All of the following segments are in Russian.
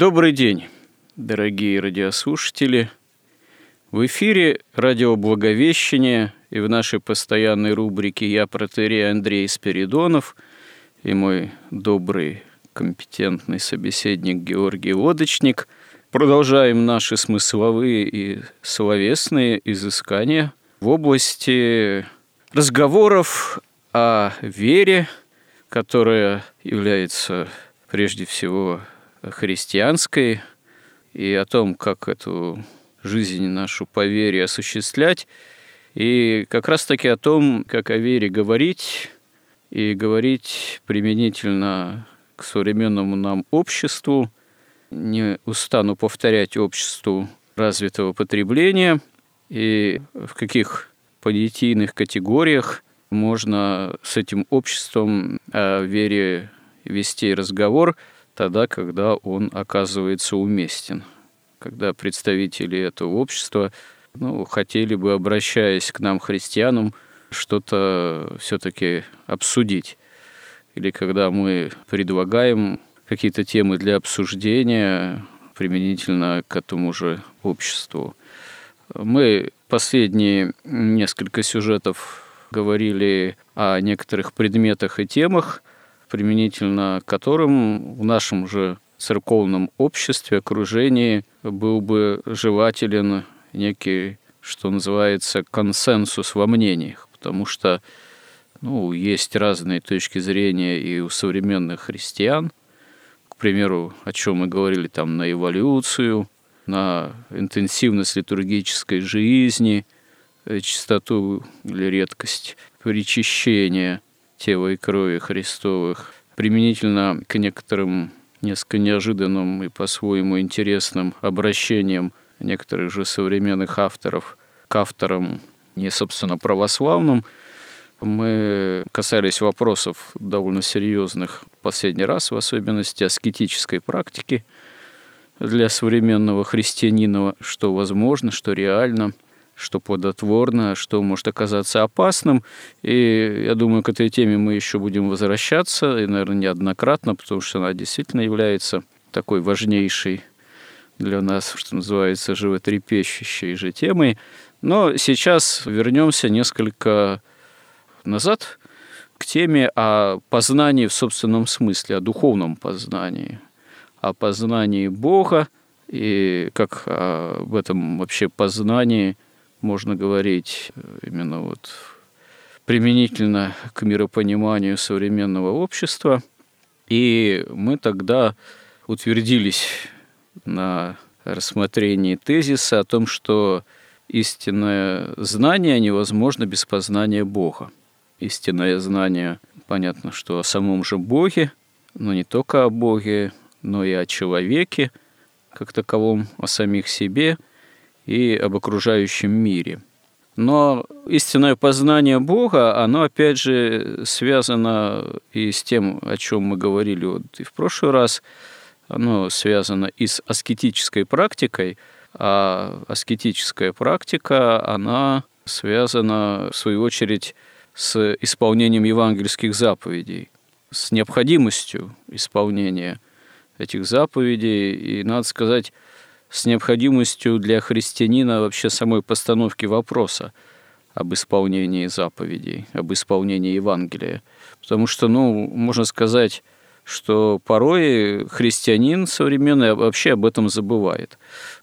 Добрый день, дорогие радиослушатели. В эфире радио «Благовещение» и в нашей постоянной рубрике «Я протерей Андрей Спиридонов» и мой добрый, компетентный собеседник Георгий Лодочник продолжаем наши смысловые и словесные изыскания в области разговоров о вере, которая является прежде всего христианской и о том, как эту жизнь нашу по вере осуществлять, и как раз-таки о том, как о вере говорить, и говорить применительно к современному нам обществу, не устану повторять обществу развитого потребления, и в каких понятийных категориях можно с этим обществом о вере вести разговор – тогда, когда он оказывается уместен, когда представители этого общества ну, хотели бы, обращаясь к нам, христианам, что-то все-таки обсудить. Или когда мы предлагаем какие-то темы для обсуждения применительно к этому же обществу. Мы последние несколько сюжетов говорили о некоторых предметах и темах, применительно которым в нашем же церковном обществе, окружении был бы желателен некий, что называется, консенсус во мнениях, потому что ну, есть разные точки зрения и у современных христиан, к примеру, о чем мы говорили там на эволюцию, на интенсивность литургической жизни, э, чистоту или редкость причащения – тела и крови Христовых, применительно к некоторым несколько неожиданным и по-своему интересным обращениям некоторых же современных авторов к авторам не, собственно, православным, мы касались вопросов довольно серьезных в последний раз, в особенности аскетической практики для современного христианина, что возможно, что реально – что плодотворно, что может оказаться опасным. И я думаю, к этой теме мы еще будем возвращаться, и, наверное, неоднократно, потому что она действительно является такой важнейшей для нас, что называется, животрепещущей же темой. Но сейчас вернемся несколько назад к теме о познании в собственном смысле, о духовном познании, о познании Бога и как об этом вообще познании – можно говорить э, именно вот применительно к миропониманию современного общества. И мы тогда утвердились на рассмотрении тезиса о том, что истинное знание невозможно без познания Бога. Истинное знание, понятно, что о самом же Боге, но не только о Боге, но и о человеке, как таковом, о самих себе – и об окружающем мире. Но истинное познание Бога, оно опять же связано и с тем, о чем мы говорили вот и в прошлый раз, оно связано и с аскетической практикой, а аскетическая практика, она связана, в свою очередь, с исполнением евангельских заповедей, с необходимостью исполнения этих заповедей. И, надо сказать, с необходимостью для христианина вообще самой постановки вопроса об исполнении заповедей, об исполнении Евангелия. Потому что, ну, можно сказать, что порой христианин современный вообще об этом забывает.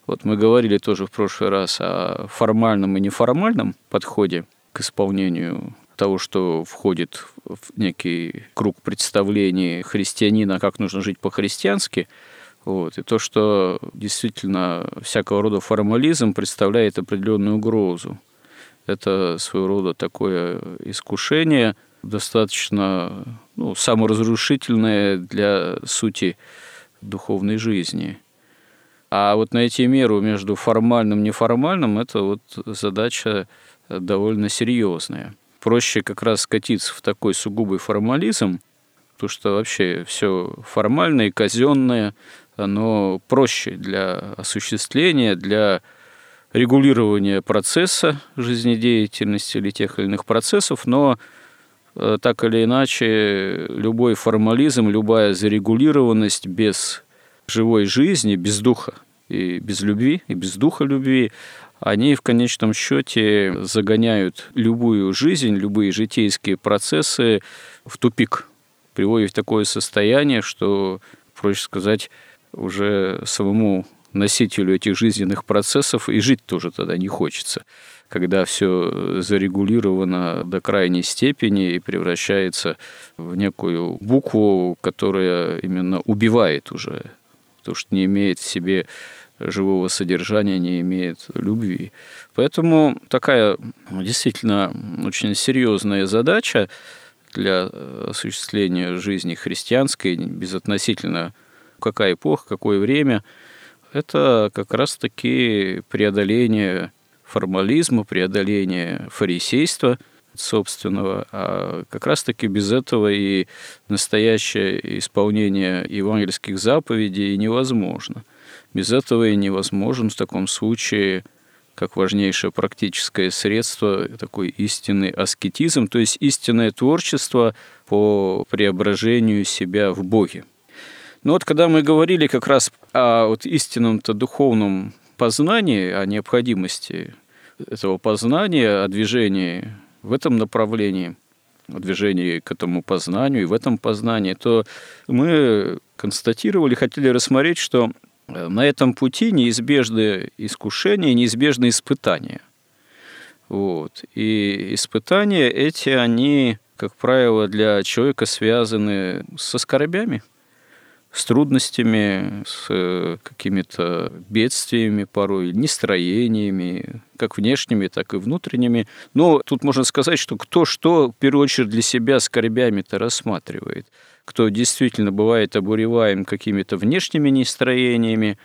Вот мы говорили тоже в прошлый раз о формальном и неформальном подходе к исполнению того, что входит в некий круг представлений христианина, как нужно жить по-христиански – Вот. И то, что действительно всякого рода формализм представляет определенную угрозу. Это своего рода такое искушение, достаточно ну, саморазрушительное для сути духовной жизни. А вот найти меру между формальным и неформальным – это вот задача довольно серьезная. Проще как раз скатиться в такой сугубый формализм, потому что вообще все формальное и казенное, оно проще для осуществления, для регулирования процесса жизнедеятельности или тех или иных процессов, но э, так или иначе любой формализм, любая зарегулированность без живой жизни, без духа и без любви, и без духа любви, они в конечном счете загоняют любую жизнь, любые житейские процессы в тупик, приводят в такое состояние, что, проще сказать, уже самому носителю этих жизненных процессов и жить тоже тогда не хочется, когда все зарегулировано до крайней степени и превращается в некую букву, которая именно убивает уже, то, что не имеет в себе живого содержания, не имеет любви. Поэтому такая действительно очень серьезная задача для осуществления жизни христианской, безотносительно какая эпоха, какое время, это как раз-таки преодоление формализма, преодоление фарисейства собственного, а как раз-таки без этого и настоящее исполнение евангельских заповедей невозможно. Без этого и невозможен в таком случае как важнейшее практическое средство такой истинный аскетизм, то есть истинное творчество по преображению себя в Боге. Ну вот когда мы говорили как раз о вот истинном-то духовном познании, о необходимости этого познания, о движении в этом направлении, о движении к этому познанию и в этом познании, то мы констатировали, хотели рассмотреть, что на этом пути неизбежны искушения, неизбежны испытания. Вот. И испытания эти, они, как правило, для человека связаны со скорбями – с трудностями, с э, какими-то бедствиями порой, нестроениями, как внешними, так и внутренними. Но тут можно сказать, что кто что, в первую очередь, для себя скорбями-то рассматривает. Кто действительно бывает обуреваем какими-то внешними нестроениями,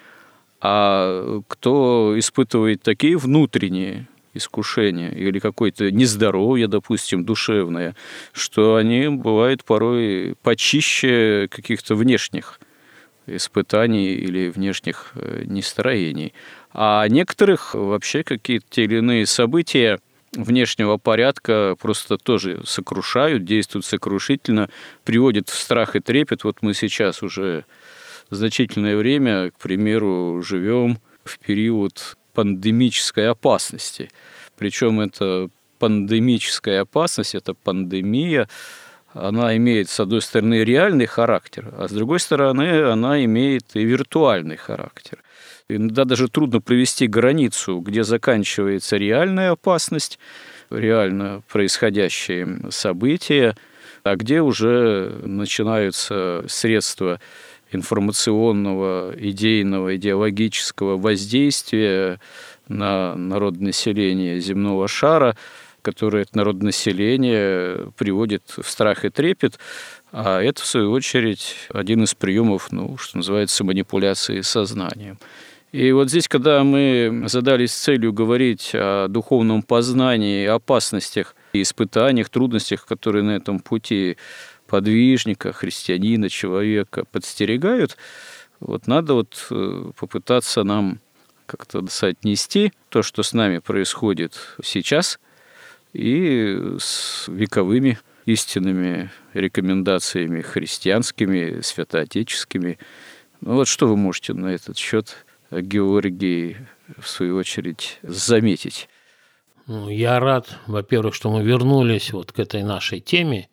а кто испытывает такие внутренние искушение или какое-то нездоровье, допустим, душевное, что они бывают порой почище каких-то внешних испытаний или внешних э, нестроений. А некоторых вообще какие-то или иные события внешнего порядка просто тоже сокрушают, действуют сокрушительно, приводят в страх и трепет. Вот мы сейчас уже значительное время, к примеру, живем в период пандемической опасности. Причем это пандемическая опасность, это пандемия, она имеет, с одной стороны, реальный характер, а с другой стороны, она имеет и виртуальный характер. Иногда даже трудно провести границу, где заканчивается реальная опасность, реально происходящие события, а где уже начинаются средства информационного, идейного, идеологического воздействия на народонаселение земного шара, которое это народонаселение приводит в страх и трепет, а это, в свою очередь, один из приемов, ну, что называется, манипуляции сознанием. И вот здесь, когда мы задались целью говорить о духовном познании, опасностях, испытаниях, трудностях, которые на этом пути подвижника, христианина, человека подстерегают, вот надо вот э, попытаться нам как-то соотнести то, что с нами происходит сейчас, и с вековыми истинными рекомендациями христианскими, святоотеческими. Ну вот что вы можете на этот счет, Георгий, в свою очередь, заметить? Ну, я рад, во-первых, что мы вернулись вот к этой нашей теме,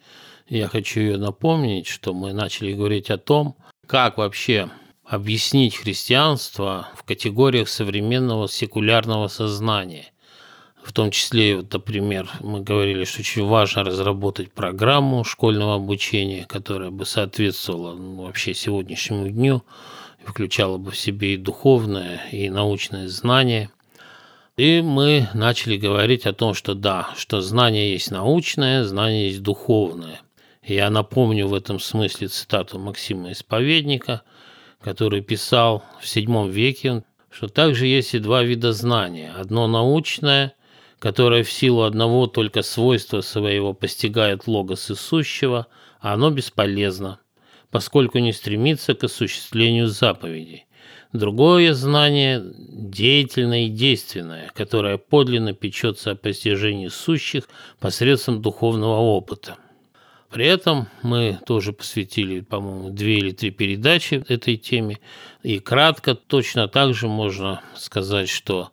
я хочу ее напомнить, что мы начали говорить о том, как вообще объяснить христианство в категориях современного секулярного сознания. В том числе, вот, например, мы говорили, что очень важно разработать программу школьного обучения, которая бы соответствовала ну, вообще сегодняшнему дню. включало бы в себе и духовное, и научное знание. И мы начали говорить о том, что да, что знание есть научное, знание есть духовное. Я напомню в этом смысле цитату Максима Исповедника, который писал в VII веке, что также есть и два вида знания. Одно научное, которое в силу одного только свойства своего постигает логос сущего, а оно бесполезно, поскольку не стремится к осуществлению заповедей. Другое знание – деятельное и действенное, которое подлинно печется о постижении сущих посредством духовного опыта. При этом мы тоже посвятили, по-моему, две или три передачи этой теме. И кратко точно так же можно сказать, что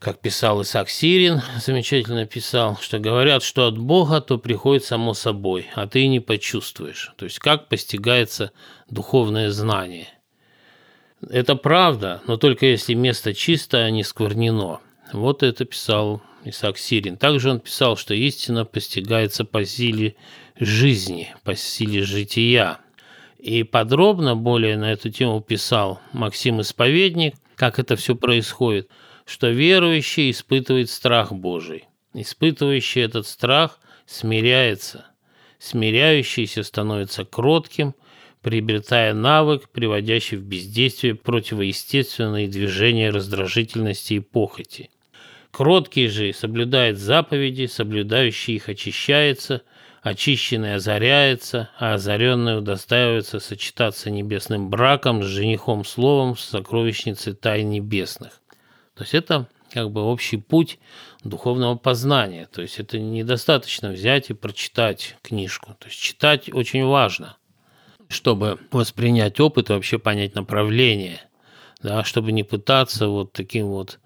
как писал Исаак Сирин, замечательно писал, что говорят, что от Бога то приходит само собой, а ты не почувствуешь. То есть как постигается духовное знание. Это правда, но только если место чистое, а не сквернено. Вот это писал Исаак Сирин. Также он писал, что истина постигается по силе жизни, по силе жития. И подробно более на эту тему писал Максим Исповедник, как это все происходит – что верующий испытывает страх Божий. Испытывающий этот страх смиряется. Смиряющийся становится кротким, приобретая навык, приводящий в бездействие противоестественные движения раздражительности и похоти. Кроткий же соблюдает заповеди, соблюдающий их очищается, очищенный озаряется, а озаренный удостаивается сочетаться небесным браком с женихом словом в сокровищнице тайн небесных. То есть это как бы общий путь духовного познания. То есть это недостаточно взять и прочитать книжку. То есть читать очень важно, чтобы воспринять опыт и вообще понять направление, да, чтобы не пытаться вот таким вот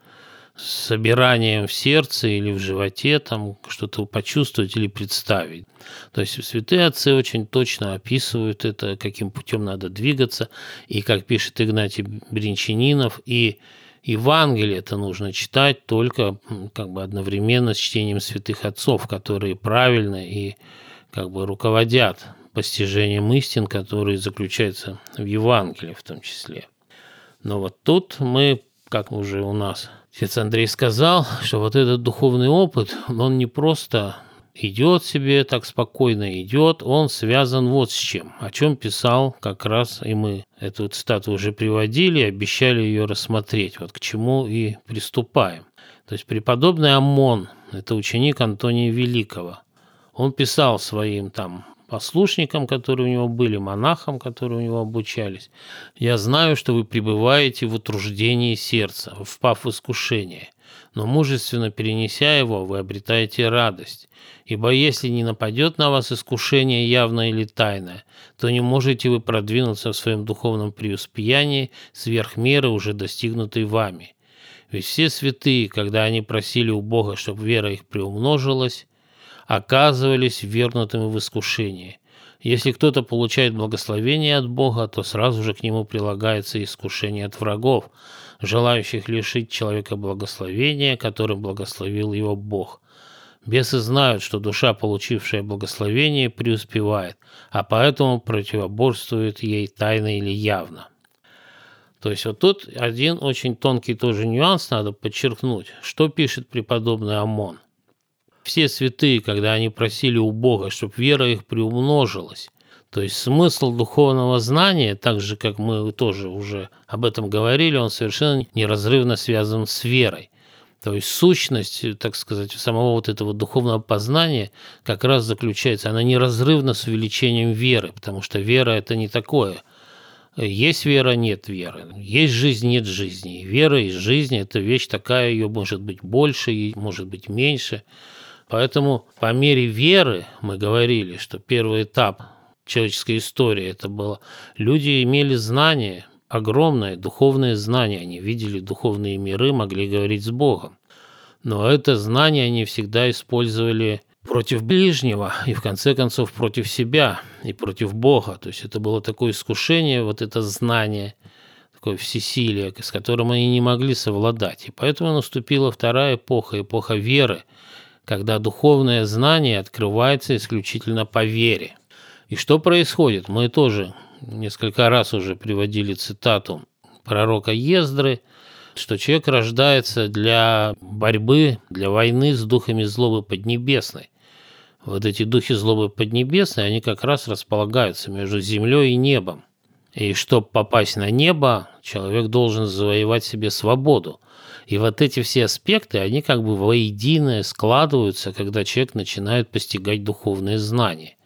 собиранием в сердце или в животе там что-то почувствовать или представить. То есть святые отцы очень точно описывают это, каким путем надо двигаться, и как пишет Игнатий Бринчанинов, и Евангелие это нужно читать только как бы одновременно с чтением святых отцов, которые правильно и как бы руководят постижением истин, которые заключаются в Евангелии в том числе. Но вот тут мы, как уже у нас отец Андрей сказал, что вот этот духовный опыт, он не просто идет себе, так спокойно идет, он связан вот с чем, о чем писал как раз и мы эту цитату уже приводили, обещали ее рассмотреть, вот к чему и приступаем. То есть преподобный Амон, это ученик Антония Великого, он писал своим там послушникам, которые у него были, монахам, которые у него обучались. «Я знаю, что вы пребываете в утруждении сердца, впав в искушение, но мужественно перенеся его, вы обретаете радость. Ибо если не нападет на вас искушение явное или тайное, то не можете вы продвинуться в своем духовном преуспеянии сверх меры, уже достигнутой вами. Ведь все святые, когда они просили у Бога, чтобы вера их приумножилась, оказывались вернутыми в искушение. Если кто-то получает благословение от Бога, то сразу же к нему прилагается искушение от врагов, желающих лишить человека благословения, которым благословил его Бог. Бесы знают, что душа, получившая благословение, преуспевает, а поэтому противоборствует ей тайно или явно. То есть вот тут один очень тонкий тоже нюанс надо подчеркнуть. Что пишет преподобный Амон? Все святые, когда они просили у Бога, чтобы вера их приумножилась, то есть смысл духовного знания, так же, как мы тоже уже об этом говорили, он совершенно неразрывно связан с верой. То есть сущность, так сказать, самого вот этого духовного познания как раз заключается, она неразрывна с увеличением веры, потому что вера – это не такое. Есть вера, нет веры. Есть жизнь, нет жизни. вера и жизнь – это вещь такая, ее может быть больше, может быть меньше. Поэтому по мере веры мы говорили, что первый этап человеческой истории это было, люди имели знания, огромное духовное знание. Они видели духовные миры, могли говорить с Богом. Но это знание они всегда использовали против ближнего и в конце концов против себя и против Бога. То есть это было такое искушение, вот это знание, такое всесилие, с которым они не могли совладать. И поэтому наступила вторая эпоха, эпоха веры, когда духовное знание открывается исключительно по вере. И что происходит? Мы тоже несколько раз уже приводили цитату пророка Ездры, что человек рождается для борьбы, для войны с духами злобы поднебесной. Вот эти духи злобы поднебесной, они как раз располагаются между землей и небом. И чтобы попасть на небо, человек должен завоевать себе свободу. И вот эти все аспекты, они как бы воедино складываются, когда человек начинает постигать духовные знания.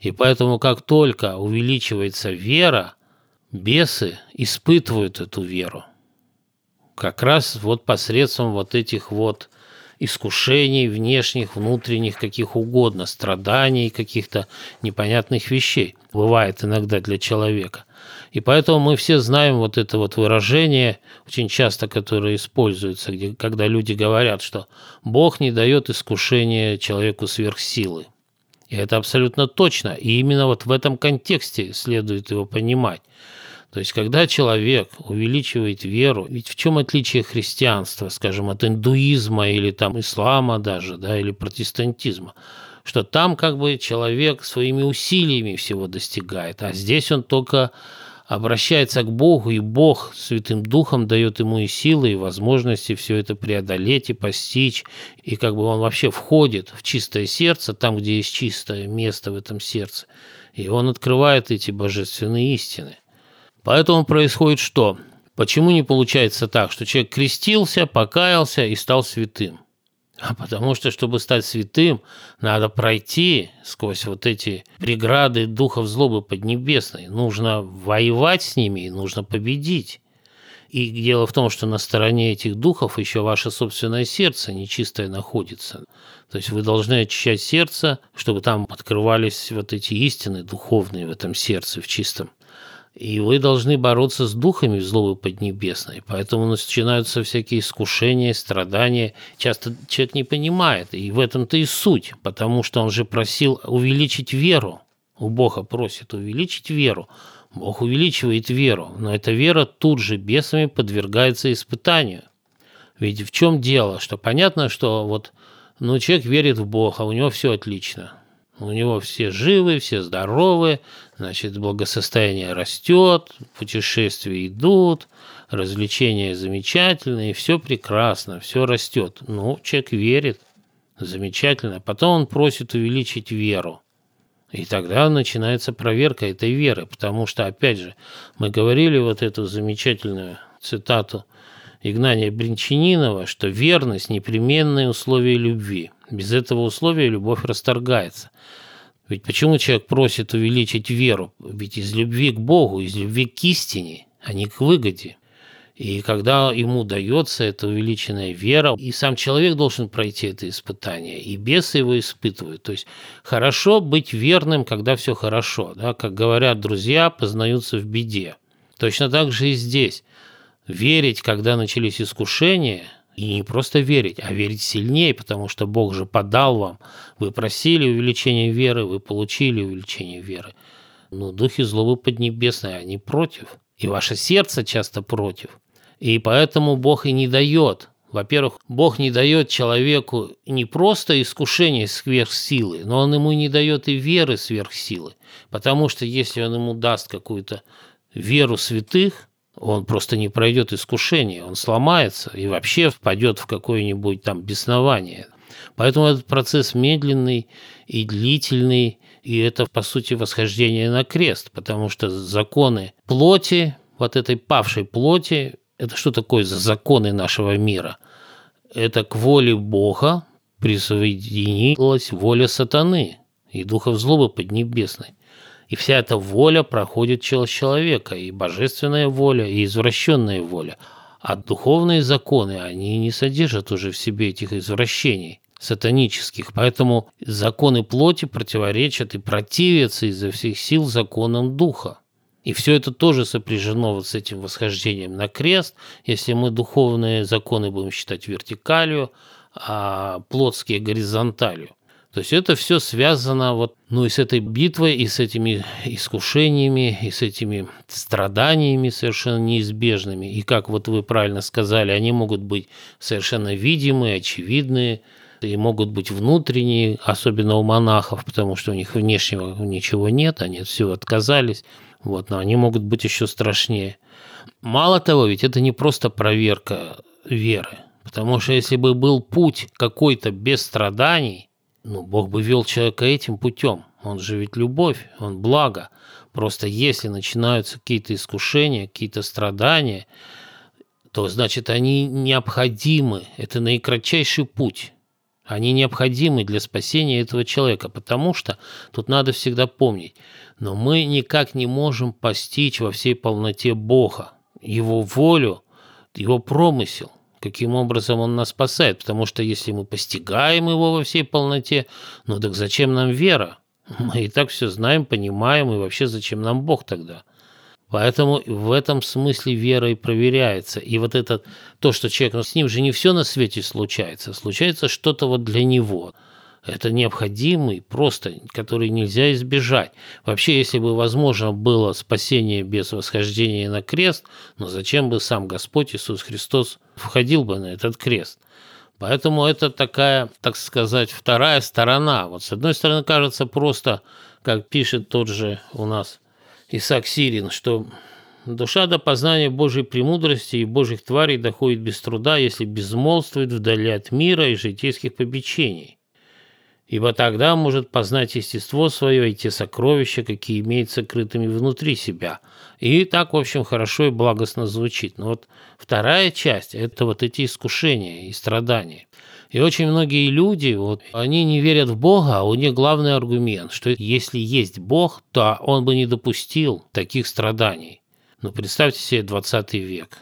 И поэтому как только увеличивается вера, бесы испытывают эту веру. Как раз вот посредством вот этих вот искушений внешних, внутренних, каких угодно, страданий, каких-то непонятных вещей. Бывает иногда для человека. И поэтому мы все знаем вот это вот выражение, очень часто которое используется, где, когда люди говорят, что Бог не дает искушения человеку сверхсилы. И это абсолютно точно. И именно вот в этом контексте следует его понимать. То есть, когда человек увеличивает веру, ведь в чем отличие христианства, скажем, от индуизма или там ислама даже, да, или протестантизма? Что там как бы человек своими усилиями всего достигает, а здесь он только обращается к Богу, и Бог Святым Духом дает ему и силы, и возможности все это преодолеть и постичь, и как бы он вообще входит в чистое сердце, там, где есть чистое место в этом сердце, и он открывает эти божественные истины – Поэтому происходит что? Почему не получается так, что человек крестился, покаялся и стал святым? А потому что, чтобы стать святым, надо пройти сквозь вот эти преграды духов злобы поднебесной. Нужно воевать с ними и нужно победить. И дело в том, что на стороне этих духов еще ваше собственное сердце нечистое находится. То есть вы должны очищать сердце, чтобы там открывались вот эти истины духовные в этом сердце, в чистом. И вы должны бороться с духами злобы поднебесной. Поэтому начинаются всякие искушения, страдания. Часто человек не понимает, и в этом-то и суть, потому что он же просил увеличить веру. У Бога просит увеличить веру. Бог увеличивает веру, но эта вера тут же бесами подвергается испытанию. Ведь в чем дело? Что понятно, что вот ну, человек верит в Бога, у него все отлично. У него все живы, все здоровы, значит, благосостояние растет, путешествия идут, развлечения замечательные, все прекрасно, все растет. Ну, человек верит, замечательно. Потом он просит увеличить веру. И тогда начинается проверка этой веры, потому что, опять же, мы говорили вот эту замечательную цитату Игнания Бринчанинова, что верность – непременное условие любви. Без этого условия любовь расторгается. Ведь почему человек просит увеличить веру? Ведь из любви к Богу, из любви к истине, а не к выгоде. И когда ему дается эта увеличенная вера, и сам человек должен пройти это испытание, и бесы его испытывают. То есть хорошо быть верным, когда все хорошо. Да? Как говорят друзья, познаются в беде. Точно так же и здесь. Верить, когда начались искушения – и не просто верить, а верить сильнее, потому что Бог же подал вам. Вы просили увеличения веры, вы получили увеличение веры. Но духи злобы поднебесные, они против. И ваше сердце часто против. И поэтому Бог и не дает. Во-первых, Бог не дает человеку не просто искушение сверхсилы, но Он ему не дает и веры сверхсилы. Потому что если Он ему даст какую-то веру святых, он просто не пройдет искушение, он сломается и вообще впадет в какое-нибудь там беснование. Поэтому этот процесс медленный и длительный, и это, по сути, восхождение на крест, потому что законы плоти, вот этой павшей плоти, это что такое за законы нашего мира? Это к воле Бога присоединилась воля сатаны и духов злобы поднебесной. И вся эта воля проходит через человека, и божественная воля, и извращенная воля. А духовные законы, они не содержат уже в себе этих извращений сатанических. Поэтому законы плоти противоречат и противятся изо всех сил законам духа. И все это тоже сопряжено вот с этим восхождением на крест. Если мы духовные законы будем считать вертикалью, а плотские горизонталью. То есть это все связано вот, ну, и с этой битвой, и с этими искушениями, и с этими страданиями совершенно неизбежными. И как вот вы правильно сказали, они могут быть совершенно видимые, очевидные, и могут быть внутренние, особенно у монахов, потому что у них внешнего ничего нет, они от всего отказались, вот, но они могут быть еще страшнее. Мало того, ведь это не просто проверка веры. Потому что если бы был путь какой-то без страданий, ну, Бог бы вел человека этим путем. Он же ведь любовь, он благо. Просто если начинаются какие-то искушения, какие-то страдания, то значит они необходимы. Это наикратчайший путь. Они необходимы для спасения этого человека, потому что тут надо всегда помнить, но мы никак не можем постичь во всей полноте Бога, Его волю, Его промысел каким образом он нас спасает, потому что если мы постигаем его во всей полноте, ну так зачем нам вера? Мы и так все знаем, понимаем, и вообще зачем нам Бог тогда? Поэтому в этом смысле вера и проверяется. И вот это, то, что человек, ну, с ним же не все на свете случается, случается что-то вот для него – это необходимый, просто, который нельзя избежать. Вообще, если бы возможно было спасение без восхождения на крест, но зачем бы сам Господь Иисус Христос входил бы на этот крест? Поэтому это такая, так сказать, вторая сторона. Вот с одной стороны, кажется просто, как пишет тот же у нас Исаак Сирин, что душа до познания Божьей премудрости и Божьих тварей доходит без труда, если безмолвствует вдали от мира и житейских побечений ибо тогда может познать естество свое и те сокровища, какие имеют сокрытыми внутри себя. И так, в общем, хорошо и благостно звучит. Но вот вторая часть – это вот эти искушения и страдания. И очень многие люди, вот, они не верят в Бога, а у них главный аргумент, что если есть Бог, то он бы не допустил таких страданий. Ну, представьте себе 20 век.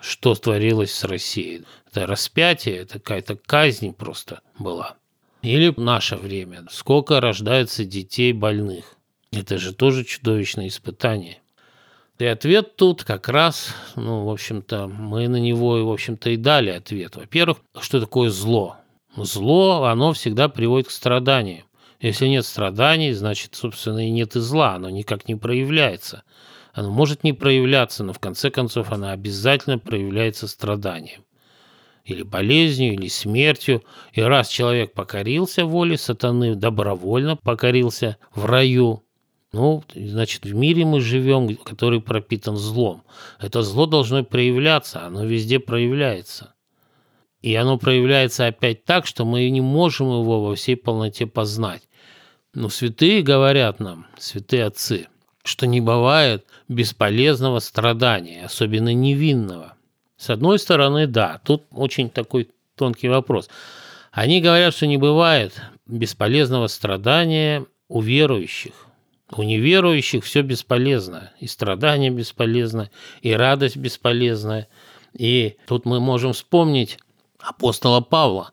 Что творилось с Россией? Это распятие, это какая-то казнь просто была. Или наше время. Сколько рождается детей больных? Это же тоже чудовищное испытание. И ответ тут как раз, ну, в общем-то, мы на него, в общем-то, и дали ответ. Во-первых, что такое зло? Зло, оно всегда приводит к страданиям. Если нет страданий, значит, собственно, и нет и зла, оно никак не проявляется. Оно может не проявляться, но в конце концов оно обязательно проявляется страданием или болезнью, или смертью. И раз человек покорился воле сатаны, добровольно покорился в раю, ну, значит, в мире мы живем, который пропитан злом. Это зло должно проявляться, оно везде проявляется. И оно проявляется опять так, что мы не можем его во всей полноте познать. Но святые говорят нам, святые отцы, что не бывает бесполезного страдания, особенно невинного. С одной стороны, да, тут очень такой тонкий вопрос. Они говорят, что не бывает бесполезного страдания у верующих. У неверующих все бесполезно. И страдание бесполезно, и радость бесполезна. И тут мы можем вспомнить апостола Павла,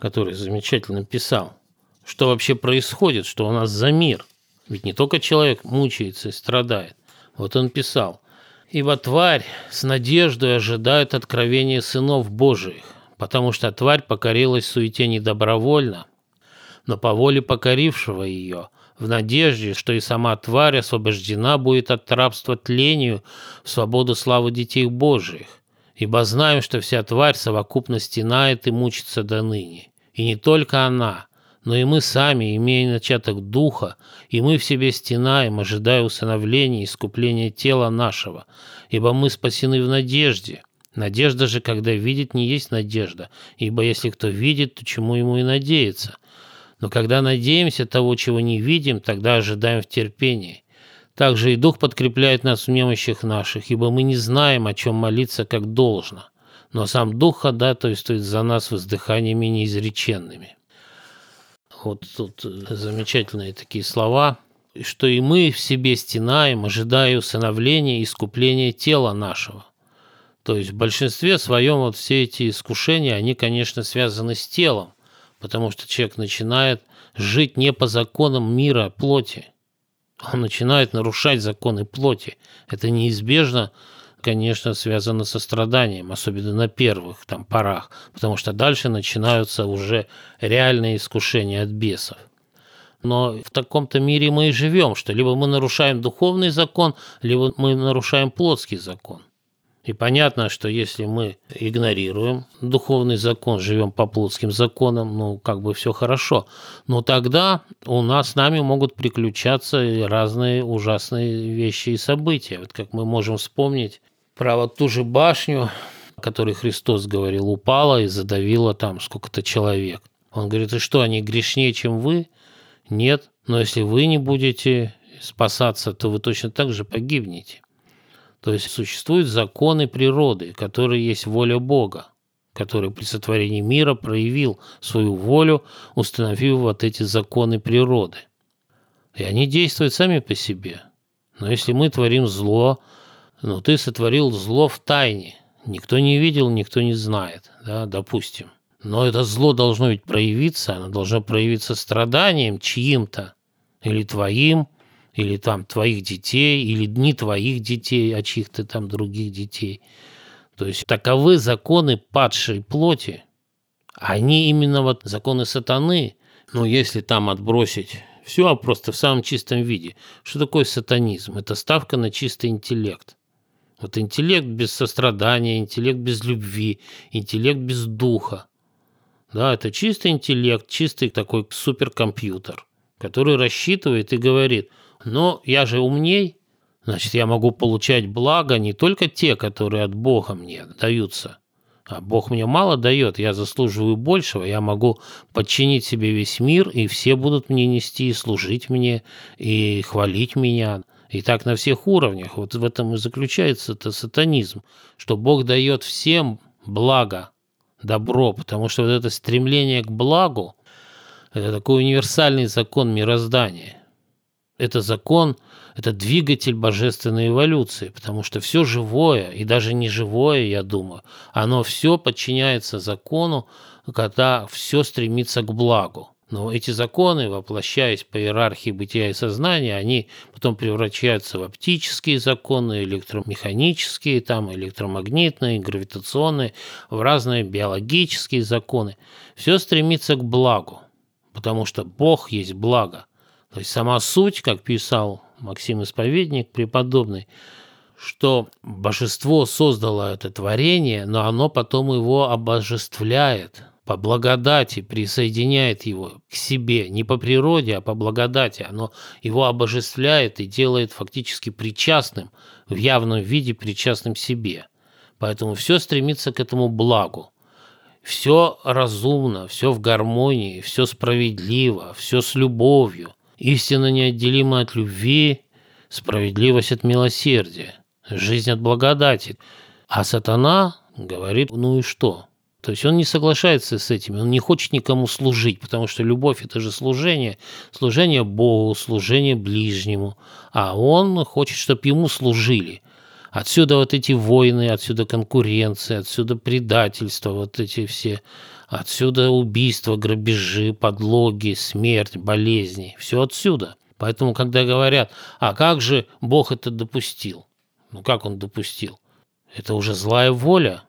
который замечательно писал, что вообще происходит, что у нас за мир. Ведь не только человек мучается и страдает. Вот он писал – Ибо тварь с надеждой ожидает откровения сынов Божиих, потому что тварь покорилась суете не добровольно, но по воле покорившего ее, в надежде, что и сама тварь освобождена будет от рабства тлению в свободу славы детей Божиих. Ибо знаем, что вся тварь совокупно стенает и мучится до ныне. И не только она, но и мы сами, имея начаток духа, и мы в себе стенаем, ожидая усыновления и искупления тела нашего, ибо мы спасены в надежде. Надежда же, когда видит, не есть надежда, ибо если кто видит, то чему ему и надеяться. Но когда надеемся того, чего не видим, тогда ожидаем в терпении. Также и Дух подкрепляет нас в немощах наших, ибо мы не знаем, о чем молиться, как должно. Но сам Дух ходатайствует за нас воздыханиями неизреченными. Вот тут э, замечательные такие слова, что и мы в себе стенаем, ожидая усыновления и искупления тела нашего. То есть в большинстве своем вот все эти искушения, они, конечно, связаны с телом, потому что человек начинает жить не по законам мира плоти. Он начинает нарушать законы плоти. Это неизбежно конечно, связано со страданием, особенно на первых там порах, потому что дальше начинаются уже реальные искушения от бесов. Но в таком-то мире мы и живем, что либо мы нарушаем духовный закон, либо мы нарушаем плотский закон. И понятно, что если мы игнорируем духовный закон, живем по плотским законам, ну, как бы все хорошо. Но тогда у нас с нами могут приключаться разные ужасные вещи и события. Вот как мы можем вспомнить про вот ту же башню, о которой Христос говорил, упала и задавила там сколько-то человек. Он говорит, и что, они грешнее, чем вы? Нет, но если вы не будете спасаться, то вы точно так же погибнете. То есть существуют законы природы, которые есть воля Бога, который при сотворении мира проявил свою волю, установив вот эти законы природы. И они действуют сами по себе. Но если мы творим зло, ну ты сотворил зло в тайне. Никто не видел, никто не знает, да, допустим. Но это зло должно ведь проявиться, оно должно проявиться страданием чьим-то, или твоим, или там твоих детей, или не твоих детей, а чьих-то там других детей. То есть таковы законы падшей плоти. Они именно вот законы сатаны. Но если там отбросить все, а просто в самом чистом виде. Что такое сатанизм? Это ставка на чистый интеллект. Вот интеллект без сострадания, интеллект без любви, интеллект без духа. Да, это чистый интеллект, чистый такой суперкомпьютер, который рассчитывает и говорит, но я же умней, значит, я могу получать благо не только те, которые от Бога мне даются, а Бог мне мало дает, я заслуживаю большего, я могу подчинить себе весь мир, и все будут мне нести, и служить мне, и хвалить меня. И так на всех уровнях. Вот в этом и заключается это сатанизм, что Бог дает всем благо, добро, потому что вот это стремление к благу – это такой универсальный закон мироздания. Это закон, это двигатель божественной эволюции, потому что все живое, и даже не живое, я думаю, оно все подчиняется закону, когда все стремится к благу. Но эти законы, воплощаясь по иерархии бытия и сознания, они потом превращаются в оптические законы, электромеханические, там, электромагнитные, гравитационные, в разные биологические законы. Все стремится к благу, потому что Бог есть благо. То есть сама суть, как писал Максим Исповедник, преподобный, что божество создало это творение, но оно потом его обожествляет – по благодати присоединяет его к себе, не по природе, а по благодати. Оно его обожествляет и делает фактически причастным, в явном виде причастным себе. Поэтому все стремится к этому благу. Все разумно, все в гармонии, все справедливо, все с любовью. Истина неотделима от любви, справедливость от милосердия, жизнь от благодати. А сатана говорит, ну и что? То есть он не соглашается с этим, он не хочет никому служить, потому что любовь – это же служение, служение Богу, служение ближнему, а он хочет, чтобы ему служили. Отсюда вот эти войны, отсюда конкуренция, отсюда предательство, вот эти все, отсюда убийства, грабежи, подлоги, смерть, болезни, все отсюда. Поэтому, когда говорят, а как же Бог это допустил? Ну как он допустил? Это уже злая воля –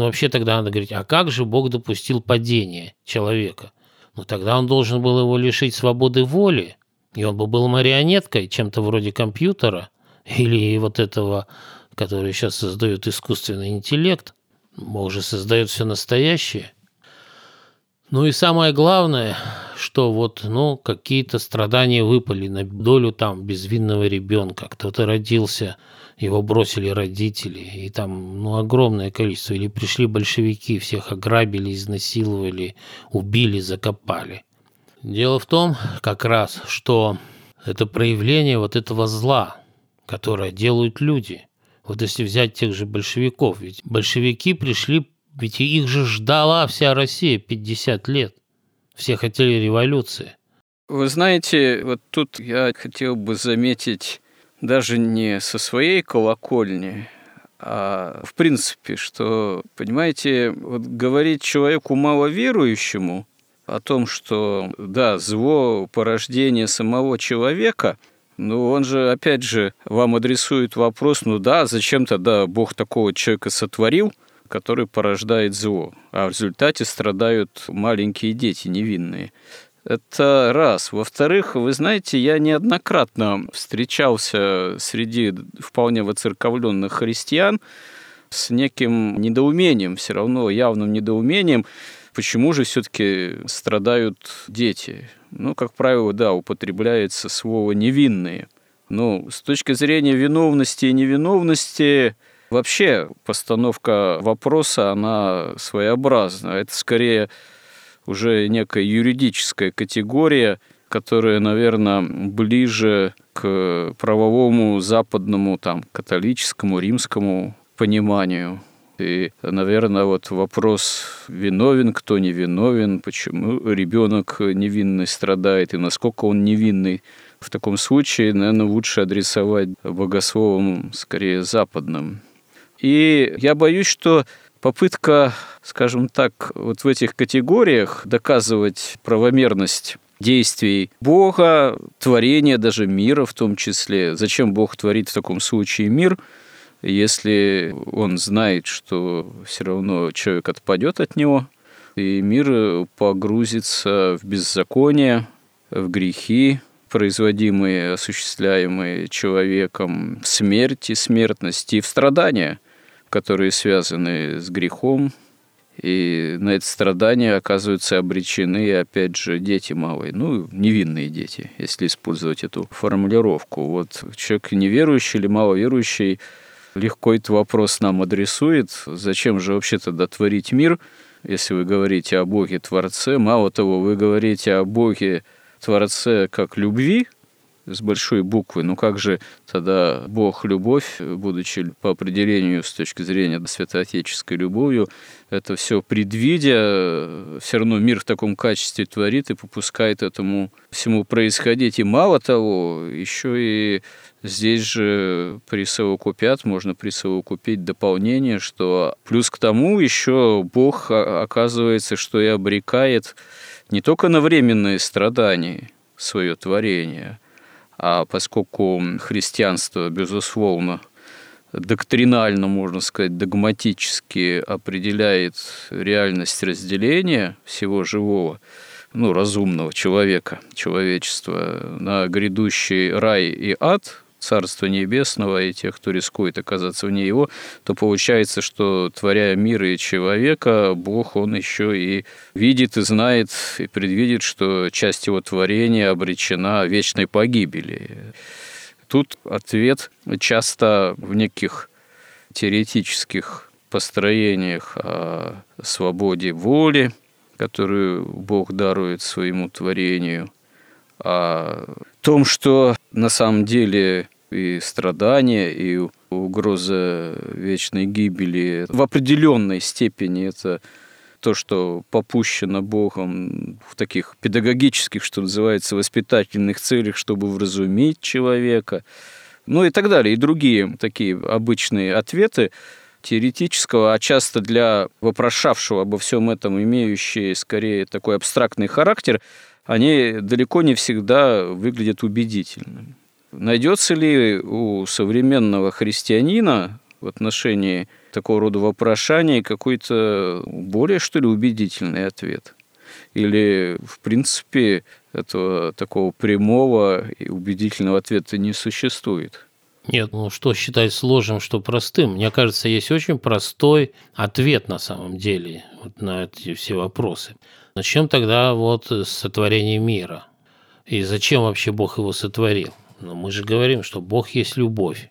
ну, вообще тогда надо говорить, а как же Бог допустил падение человека? Ну, тогда он должен был его лишить свободы воли, и он бы был марионеткой, чем-то вроде компьютера, или вот этого, который сейчас создает искусственный интеллект. Бог же создает все настоящее. Ну и самое главное, что вот, ну, какие-то страдания выпали на долю там безвинного ребенка. Кто-то родился его бросили родители, и там ну, огромное количество. Или пришли большевики, всех ограбили, изнасиловали, убили, закопали. Дело в том, как раз, что это проявление вот этого зла, которое делают люди. Вот если взять тех же большевиков, ведь большевики пришли, ведь их же ждала вся Россия 50 лет. Все хотели революции. Вы знаете, вот тут я хотел бы заметить даже не со своей колокольни, а в принципе, что, понимаете, вот говорить человеку маловерующему о том, что, да, зло – порождение самого человека, ну, он же, опять же, вам адресует вопрос, ну да, зачем тогда Бог такого человека сотворил, который порождает зло, а в результате страдают маленькие дети невинные. Это раз. Во-вторых, вы знаете, я неоднократно встречался среди вполне воцерковленных христиан с неким недоумением, все равно явным недоумением, почему же все-таки страдают дети. Ну, как правило, да, употребляется слово «невинные». Ну, с точки зрения виновности и невиновности, Вообще постановка вопроса, она своеобразна. Это скорее уже некая юридическая категория, которая, наверное, ближе к правовому западному, там, католическому, римскому пониманию. И, наверное, вот вопрос, виновен кто не виновен, почему ребенок невинный страдает и насколько он невинный. В таком случае, наверное, лучше адресовать богословам скорее западным. И я боюсь, что попытка, скажем так, вот в этих категориях доказывать правомерность действий Бога, творения даже мира в том числе. Зачем Бог творит в таком случае мир, если он знает, что все равно человек отпадет от него, и мир погрузится в беззаконие, в грехи, производимые, осуществляемые человеком, в смерть и смертность, и в страдания – которые связаны с грехом, и на это страдание оказываются обречены, опять же, дети малые, ну, невинные дети, если использовать эту формулировку. Вот человек неверующий или маловерующий легко этот вопрос нам адресует. Зачем же вообще тогда творить мир, если вы говорите о Боге Творце? Мало того, вы говорите о Боге Творце как любви – с большой буквы. Ну как же тогда Бог любовь, будучи по определению с точки зрения святоотеческой любовью, это все предвидя, все равно мир в таком качестве творит и попускает этому всему происходить. И мало того, еще и здесь же присовокупят, можно присовокупить дополнение, что плюс к тому еще Бог оказывается, что и обрекает не только на временные страдания свое творение – а поскольку христианство, безусловно, доктринально, можно сказать, догматически определяет реальность разделения всего живого, ну, разумного человека, человечества на грядущий рай и ад, Царства Небесного и тех, кто рискует оказаться вне его, то получается, что творя мир и человека, Бог, он еще и видит и знает и предвидит, что часть его творения обречена вечной погибели. Тут ответ часто в неких теоретических построениях о свободе воли, которую Бог дарует своему творению – о том, что на самом деле и страдания, и угроза вечной гибели. В определенной степени это то, что попущено Богом в таких педагогических, что называется, воспитательных целях, чтобы вразумить человека, ну и так далее, и другие такие обычные ответы теоретического, а часто для вопрошавшего обо всем этом имеющие скорее такой абстрактный характер – они далеко не всегда выглядят убедительными. Найдется ли у современного христианина в отношении такого рода вопрошаний какой-то более, что ли, убедительный ответ? Или, в принципе, этого такого прямого и убедительного ответа не существует? Нет, ну что считать сложным, что простым? Мне кажется, есть очень простой ответ на самом деле вот на эти все вопросы. Начнем тогда вот с сотворения мира. И зачем вообще Бог его сотворил? Ну, мы же говорим, что Бог есть любовь.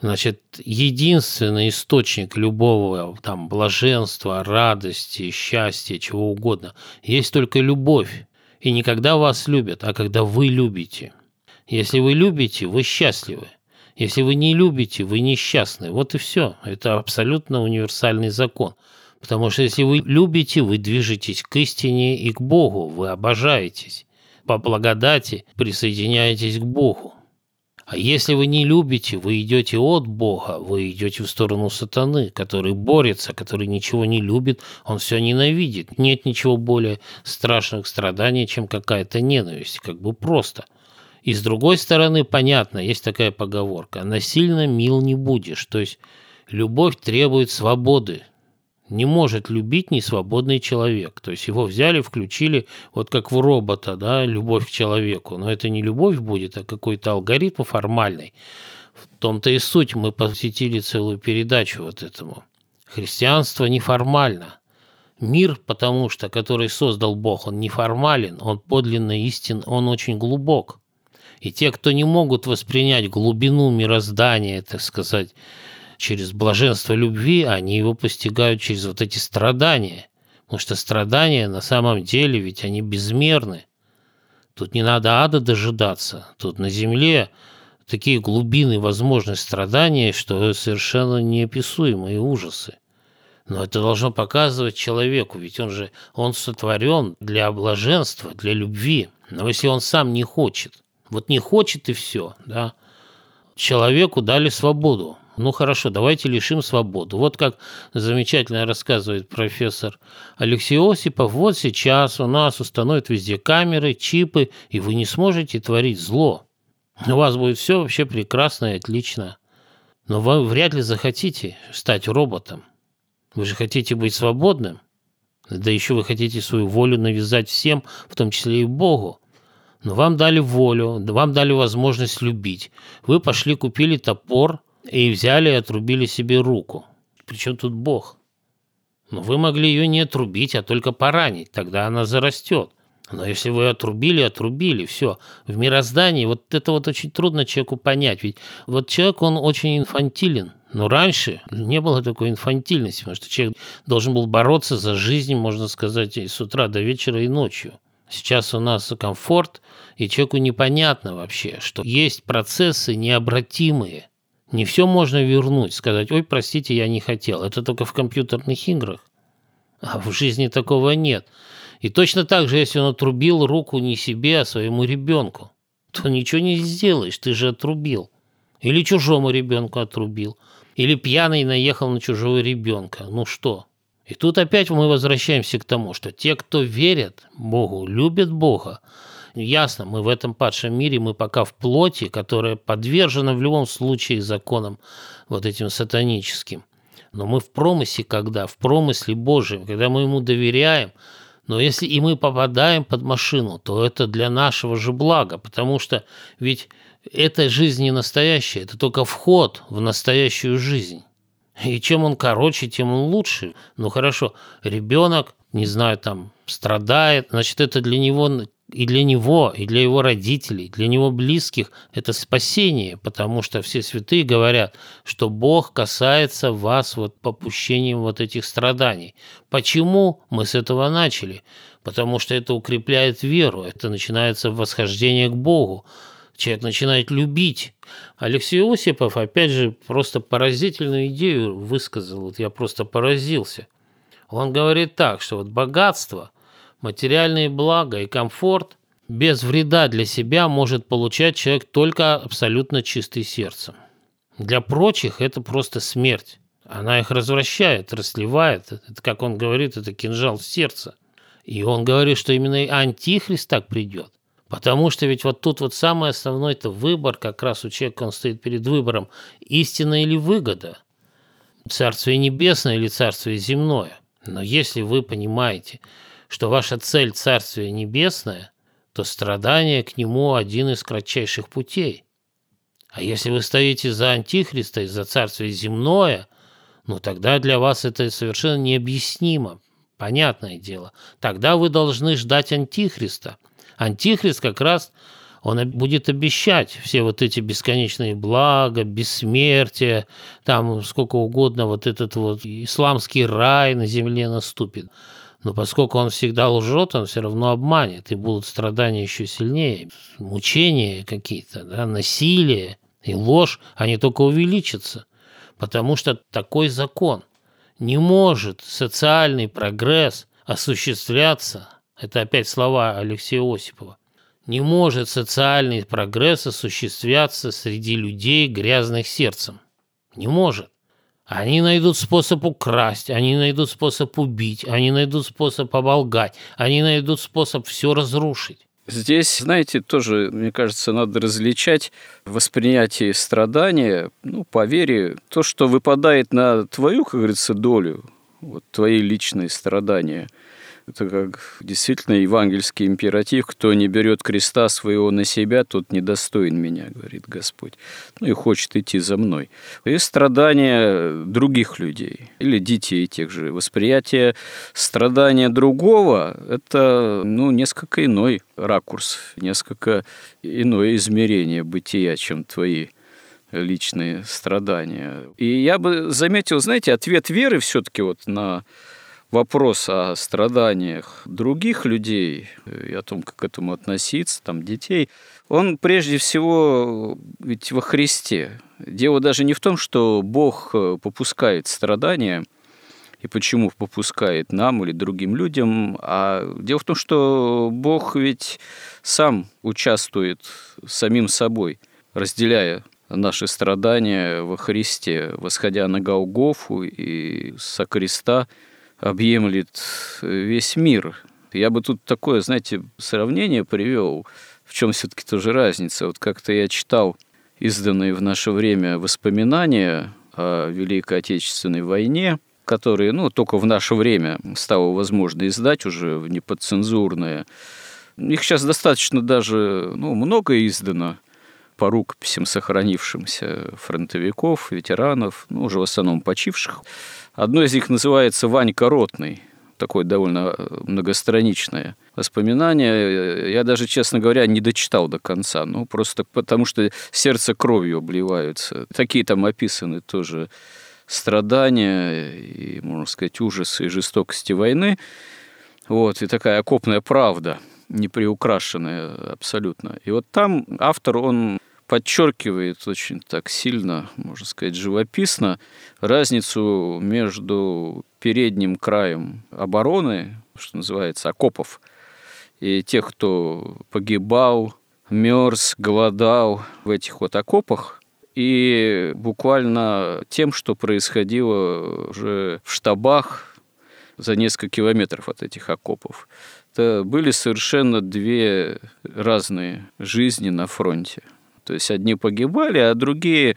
Значит, единственный источник любого там блаженства, радости, счастья, чего угодно, есть только любовь. И не когда вас любят, а когда вы любите. Если вы любите, вы счастливы. Если вы не любите, вы несчастны. Вот и все. Это абсолютно универсальный закон. Потому что если вы любите, вы движетесь к истине и к Богу, вы обожаетесь. По благодати присоединяетесь к Богу. А если вы не любите, вы идете от Бога, вы идете в сторону сатаны, который борется, который ничего не любит, он все ненавидит. Нет ничего более страшных страданий, чем какая-то ненависть, как бы просто. И с другой стороны, понятно, есть такая поговорка, насильно мил не будешь, то есть любовь требует свободы, не может любить несвободный человек. То есть его взяли, включили, вот как в робота, да, любовь к человеку. Но это не любовь будет, а какой-то алгоритм формальный. В том-то и суть, мы посвятили целую передачу вот этому. Христианство неформально. Мир, потому что, который создал Бог, он неформален, он подлинно истин, он очень глубок. И те, кто не могут воспринять глубину мироздания, так сказать, через блаженство любви, они его постигают через вот эти страдания. Потому что страдания на самом деле ведь они безмерны. Тут не надо ада дожидаться. Тут на земле такие глубины возможных страданий, что совершенно неописуемые ужасы. Но это должно показывать человеку, ведь он же, он сотворен для блаженства, для любви. Но если он сам не хочет, вот не хочет и все, да, человеку дали свободу. Ну хорошо, давайте лишим свободу. Вот как замечательно рассказывает профессор Алексей Осипов, вот сейчас у нас установят везде камеры, чипы, и вы не сможете творить зло. У вас будет все вообще прекрасно и отлично. Но вы вряд ли захотите стать роботом. Вы же хотите быть свободным. Да еще вы хотите свою волю навязать всем, в том числе и Богу. Но вам дали волю, вам дали возможность любить. Вы пошли, купили топор и взяли и отрубили себе руку. Причем тут Бог? Но вы могли ее не отрубить, а только поранить, тогда она зарастет. Но если вы отрубили, отрубили, все. В мироздании вот это вот очень трудно человеку понять. Ведь вот человек, он очень инфантилен. Но раньше не было такой инфантильности, потому что человек должен был бороться за жизнь, можно сказать, и с утра до вечера, и ночью. Сейчас у нас комфорт, и человеку непонятно вообще, что есть процессы необратимые. Не все можно вернуть, сказать, ой, простите, я не хотел. Это только в компьютерных играх. А в жизни такого нет. И точно так же, если он отрубил руку не себе, а своему ребенку, то ничего не сделаешь, ты же отрубил. Или чужому ребенку отрубил. Или пьяный наехал на чужого ребенка. Ну что? И тут опять мы возвращаемся к тому, что те, кто верят Богу, любят Бога, ясно, мы в этом падшем мире, мы пока в плоти, которая подвержена в любом случае законам вот этим сатаническим. Но мы в промысле когда? В промысле Божьем, когда мы ему доверяем, но если и мы попадаем под машину, то это для нашего же блага, потому что ведь эта жизнь не настоящая, это только вход в настоящую жизнь. И чем он короче, тем он лучше. Ну хорошо, ребенок, не знаю, там страдает, значит, это для него и для него, и для его родителей, для него близких это спасение, потому что все святые говорят, что Бог касается вас вот попущением вот этих страданий. Почему мы с этого начали? Потому что это укрепляет веру, это начинается восхождение к Богу. Человек начинает любить. Алексей Осипов, опять же, просто поразительную идею высказал. Вот я просто поразился. Он говорит так, что вот богатство – Материальные блага и комфорт без вреда для себя может получать человек только абсолютно чистый сердцем. Для прочих это просто смерть. Она их развращает, расливает. Это, как он говорит, это кинжал в сердце. И он говорит, что именно антихрист так придет. Потому что ведь вот тут вот самый основной это выбор, как раз у человека он стоит перед выбором, истина или выгода, царствие небесное или царствие земное. Но если вы понимаете, что ваша цель – Царствие Небесное, то страдание к нему – один из кратчайших путей. А если вы стоите за Антихриста и за Царствие Земное, ну тогда для вас это совершенно необъяснимо, понятное дело. Тогда вы должны ждать Антихриста. Антихрист как раз он будет обещать все вот эти бесконечные блага, бессмертие, там сколько угодно вот этот вот исламский рай на земле наступит. Но поскольку он всегда лжет, он все равно обманет, и будут страдания еще сильнее, мучения какие-то, да, насилие и ложь, они только увеличатся, потому что такой закон. Не может социальный прогресс осуществляться, это опять слова Алексея Осипова, не может социальный прогресс осуществляться среди людей, грязных сердцем. Не может. Они найдут способ украсть, они найдут способ убить, они найдут способ оболгать, они найдут способ все разрушить. Здесь, знаете, тоже, мне кажется, надо различать воспринятие страдания, ну, по вере, то, что выпадает на твою, как говорится, долю, вот твои личные страдания – это как действительно евангельский императив. Кто не берет креста своего на себя, тот недостоин меня, говорит Господь. Ну и хочет идти за мной. И страдания других людей или детей тех же. Восприятие страдания другого – это ну, несколько иной ракурс, несколько иное измерение бытия, чем твои личные страдания. И я бы заметил, знаете, ответ веры все-таки вот на вопрос о страданиях других людей и о том, как к этому относиться, там, детей, он прежде всего ведь во Христе. Дело даже не в том, что Бог попускает страдания – и почему попускает нам или другим людям. А дело в том, что Бог ведь сам участвует самим собой, разделяя наши страдания во Христе, восходя на Голгофу и со креста объемлет весь мир. Я бы тут такое, знаете, сравнение привел, в чем все-таки тоже разница. Вот как-то я читал изданные в наше время воспоминания о Великой Отечественной войне, которые, ну, только в наше время стало возможно издать уже в неподцензурное. Их сейчас достаточно даже, ну, много издано по рукописям сохранившимся фронтовиков, ветеранов, ну, уже в основном почивших. Одно из них называется «Ванька Ротный», такое довольно многостраничное воспоминание. Я даже, честно говоря, не дочитал до конца, ну, просто потому что сердце кровью обливаются. Такие там описаны тоже страдания и, можно сказать, ужасы и жестокости войны. Вот, и такая окопная правда, неприукрашенная абсолютно. И вот там автор, он подчеркивает очень так сильно, можно сказать, живописно разницу между передним краем обороны, что называется, окопов, и тех, кто погибал, мерз, голодал в этих вот окопах, и буквально тем, что происходило уже в штабах за несколько километров от этих окопов. Это были совершенно две разные жизни на фронте. То есть одни погибали, а другие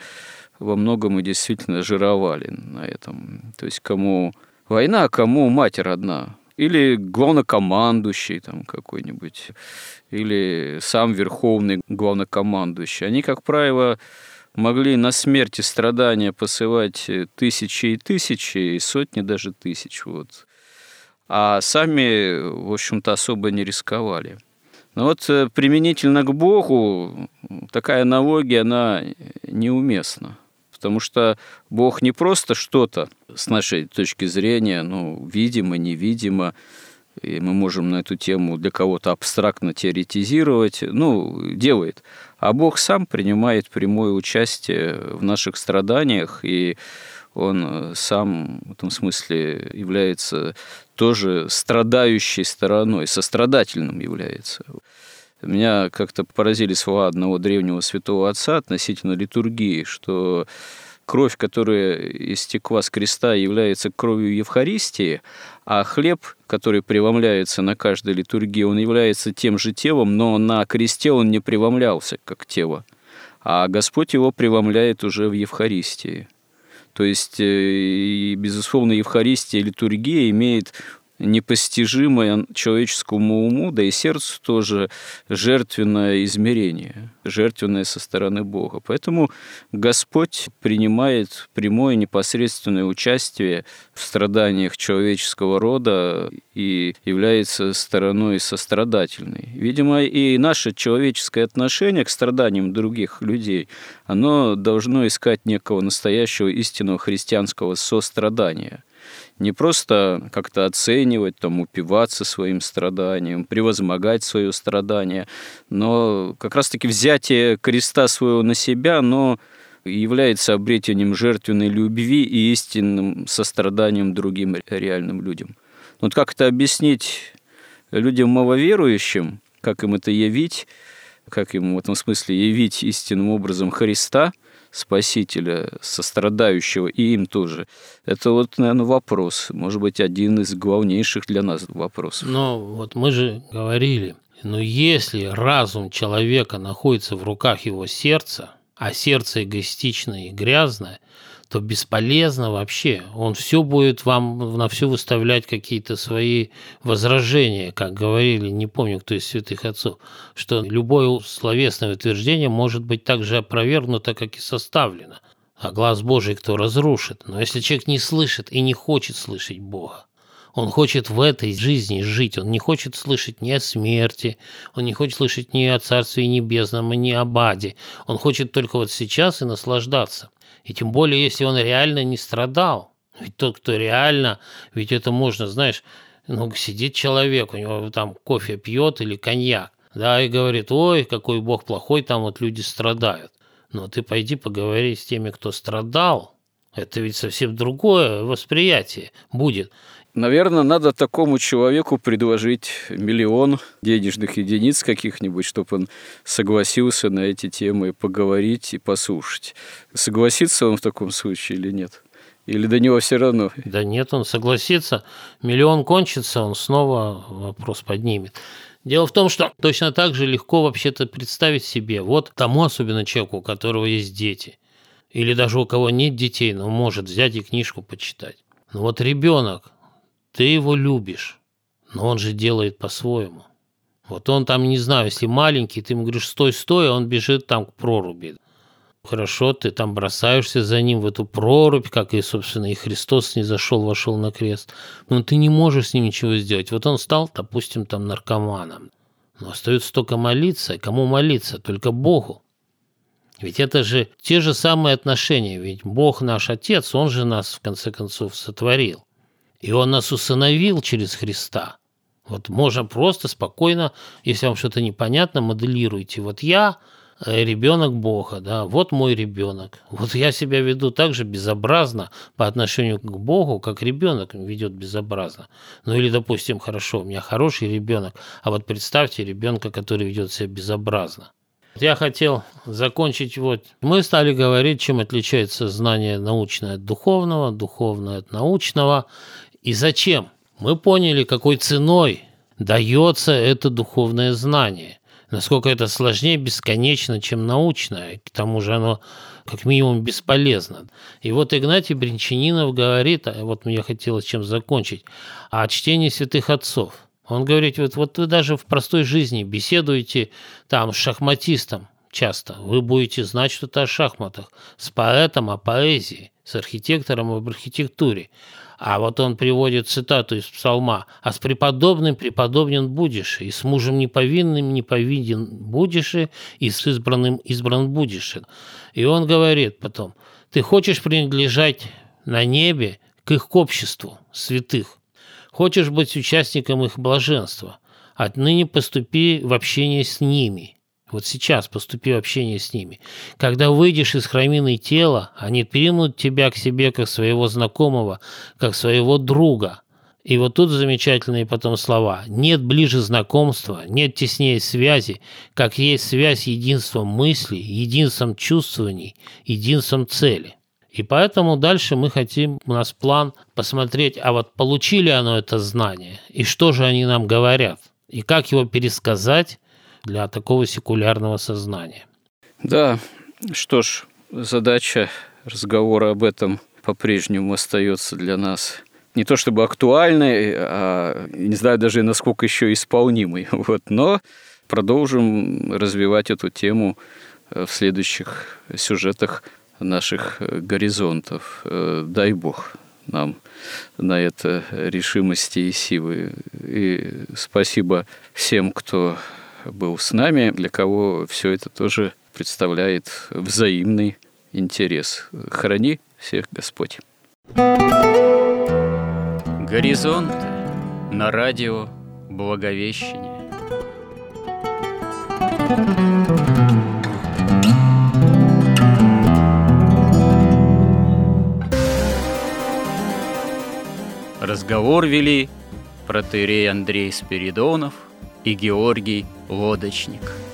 во многом и действительно жировали на этом. То есть кому война, кому мать родна. Или главнокомандующий там какой-нибудь, или сам верховный главнокомандующий. Они, как правило, могли на смерти страдания посылать тысячи и тысячи, и сотни даже тысяч. Вот. А сами, в общем-то, особо не рисковали. Но вот э, применительно к Богу такая аналогия, она неуместна. Потому что Бог не просто что-то, с нашей точки зрения, ну, видимо, невидимо, и мы можем на эту тему для кого-то абстрактно теоретизировать, ну, делает. А Бог сам принимает прямое участие в наших страданиях, и он сам в этом смысле является тоже страдающей стороной, сострадательным является. Меня как-то поразили слова одного древнего святого отца относительно литургии, что кровь, которая истекла с креста, является кровью Евхаристии, а хлеб, который преломляется на каждой литургии, он является тем же телом, но на кресте он не преломлялся как тело, а Господь его преломляет уже в Евхаристии. То есть, э, безусловно, Евхаристия, литургия имеет непостижимое человеческому уму, да и сердцу тоже жертвенное измерение, жертвенное со стороны Бога. Поэтому Господь принимает прямое непосредственное участие в страданиях человеческого рода и является стороной сострадательной. Видимо, и наше человеческое отношение к страданиям других людей, оно должно искать некого настоящего истинного христианского сострадания – не просто как-то оценивать, там, упиваться своим страданием, превозмогать свое страдание, но как раз-таки взятие креста своего на себя, но является обретением жертвенной любви и истинным состраданием другим реальным людям. Вот как это объяснить людям маловерующим, как им это явить, как им в этом смысле явить истинным образом Христа – Спасителя, сострадающего, и им тоже. Это вот, наверное, вопрос. Может быть, один из главнейших для нас вопросов. Но вот мы же говорили, но если разум человека находится в руках его сердца, а сердце эгоистичное и грязное, то бесполезно вообще. Он все будет вам на все выставлять какие-то свои возражения, как говорили, не помню, кто из святых отцов, что любое словесное утверждение может быть так же опровергнуто, как и составлено. А глаз Божий кто разрушит? Но если человек не слышит и не хочет слышать Бога, Он хочет в этой жизни жить, он не хочет слышать ни о смерти, он не хочет слышать ни о Царстве Небесном, ни об аде. Он хочет только вот сейчас и наслаждаться. И тем более, если он реально не страдал. Ведь тот, кто реально, ведь это можно, знаешь, ну, сидит человек, у него там кофе пьет или коньяк, да, и говорит, ой, какой Бог плохой, там вот люди страдают. Но ты пойди поговори с теми, кто страдал, это ведь совсем другое восприятие будет. Наверное, надо такому человеку предложить миллион денежных единиц каких-нибудь, чтобы он согласился на эти темы поговорить и послушать. Согласится он в таком случае или нет? Или до него все равно? Да нет, он согласится. Миллион кончится, он снова вопрос поднимет. Дело в том, что точно так же легко вообще-то представить себе, вот тому особенно человеку, у которого есть дети, или даже у кого нет детей, но может взять и книжку почитать. Ну вот ребенок, ты его любишь, но он же делает по-своему. Вот он там, не знаю, если маленький, ты ему говоришь, стой, стой, а он бежит там к проруби. Хорошо, ты там бросаешься за ним в эту прорубь, как и, собственно, и Христос не зашел, вошел на крест. Но ты не можешь с ним ничего сделать. Вот он стал, допустим, там наркоманом. Но остается только молиться. Кому молиться? Только Богу. Ведь это же те же самые отношения. Ведь Бог наш Отец, Он же нас, в конце концов, сотворил. И Он нас усыновил через Христа. Вот можно просто спокойно, если вам что-то непонятно, моделируйте. Вот я э, ребенок Бога, да, вот мой ребенок. Вот я себя веду так же безобразно по отношению к Богу, как ребенок ведет безобразно. Ну или, допустим, хорошо, у меня хороший ребенок, а вот представьте ребенка, который ведет себя безобразно. Я хотел закончить вот. Мы стали говорить, чем отличается знание научное от духовного, духовное от научного. И зачем? Мы поняли, какой ценой дается это духовное знание. Насколько это сложнее бесконечно, чем научное. К тому же оно как минимум бесполезно. И вот Игнатий Бринчанинов говорит, а вот мне хотелось чем закончить, о чтении святых отцов. Он говорит, вот, вот вы даже в простой жизни беседуете там с шахматистом часто, вы будете знать что-то о шахматах, с поэтом о поэзии, с архитектором об архитектуре. А вот он приводит цитату из псалма «А с преподобным преподобен будешь, и с мужем неповинным неповиден будешь, и с избранным избран будешь». И он говорит потом «Ты хочешь принадлежать на небе к их обществу святых, хочешь быть участником их блаженства, отныне поступи в общение с ними». Вот сейчас поступи в общение с ними. Когда выйдешь из храмины тела, они примут тебя к себе как своего знакомого, как своего друга. И вот тут замечательные потом слова. Нет ближе знакомства, нет теснее связи, как есть связь единством мыслей, единством чувствований, единством цели. И поэтому дальше мы хотим, у нас план посмотреть, а вот получили оно это знание, и что же они нам говорят, и как его пересказать, для такого секулярного сознания. Да, что ж, задача разговора об этом по-прежнему остается для нас не то чтобы актуальной, а не знаю даже насколько еще исполнимой. Вот, но продолжим развивать эту тему в следующих сюжетах наших горизонтов. Дай Бог нам на это решимости и силы. И спасибо всем, кто был с нами, для кого все это тоже представляет взаимный интерес. Храни всех Господь. Горизонт на радио Благовещение. Разговор вели протерей Андрей Спиридонов – и Георгий Лодочник –